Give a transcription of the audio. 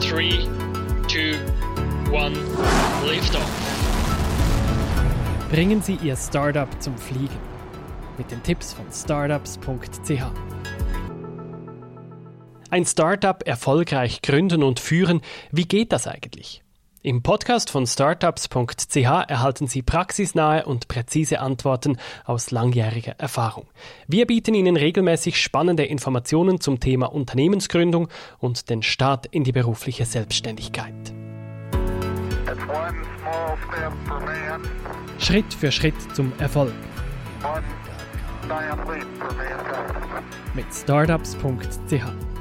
3, 2, 1, Liftoff. Bringen Sie Ihr Startup zum Fliegen. Mit den Tipps von startups.ch. Ein Startup erfolgreich gründen und führen, wie geht das eigentlich? Im Podcast von startups.ch erhalten Sie praxisnahe und präzise Antworten aus langjähriger Erfahrung. Wir bieten Ihnen regelmäßig spannende Informationen zum Thema Unternehmensgründung und den Start in die berufliche Selbstständigkeit. Schritt für Schritt zum Erfolg. Mit startups.ch